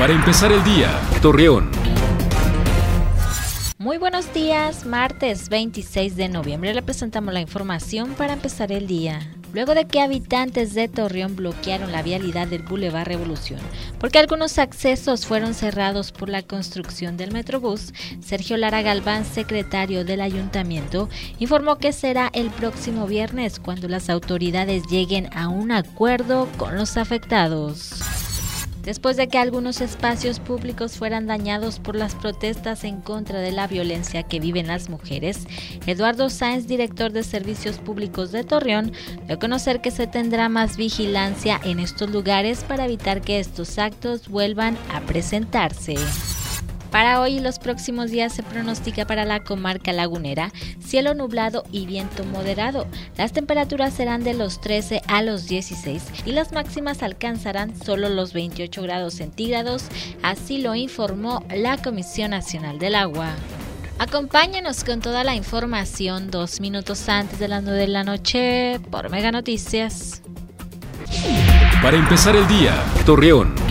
Para empezar el día, Torreón. Muy buenos días, martes 26 de noviembre le presentamos la información para empezar el día. Luego de que habitantes de Torreón bloquearon la vialidad del Boulevard Revolución, porque algunos accesos fueron cerrados por la construcción del Metrobús, Sergio Lara Galván, secretario del ayuntamiento, informó que será el próximo viernes cuando las autoridades lleguen a un acuerdo con los afectados después de que algunos espacios públicos fueran dañados por las protestas en contra de la violencia que viven las mujeres, Eduardo Sáenz, director de Servicios Públicos de Torreón, dio a conocer que se tendrá más vigilancia en estos lugares para evitar que estos actos vuelvan a presentarse. Para hoy y los próximos días se pronostica para la comarca lagunera cielo nublado y viento moderado. Las temperaturas serán de los 13 a los 16 y las máximas alcanzarán solo los 28 grados centígrados, así lo informó la Comisión Nacional del Agua. Acompáñenos con toda la información dos minutos antes de las 9 de la noche por Mega Noticias. Para empezar el día, Torreón.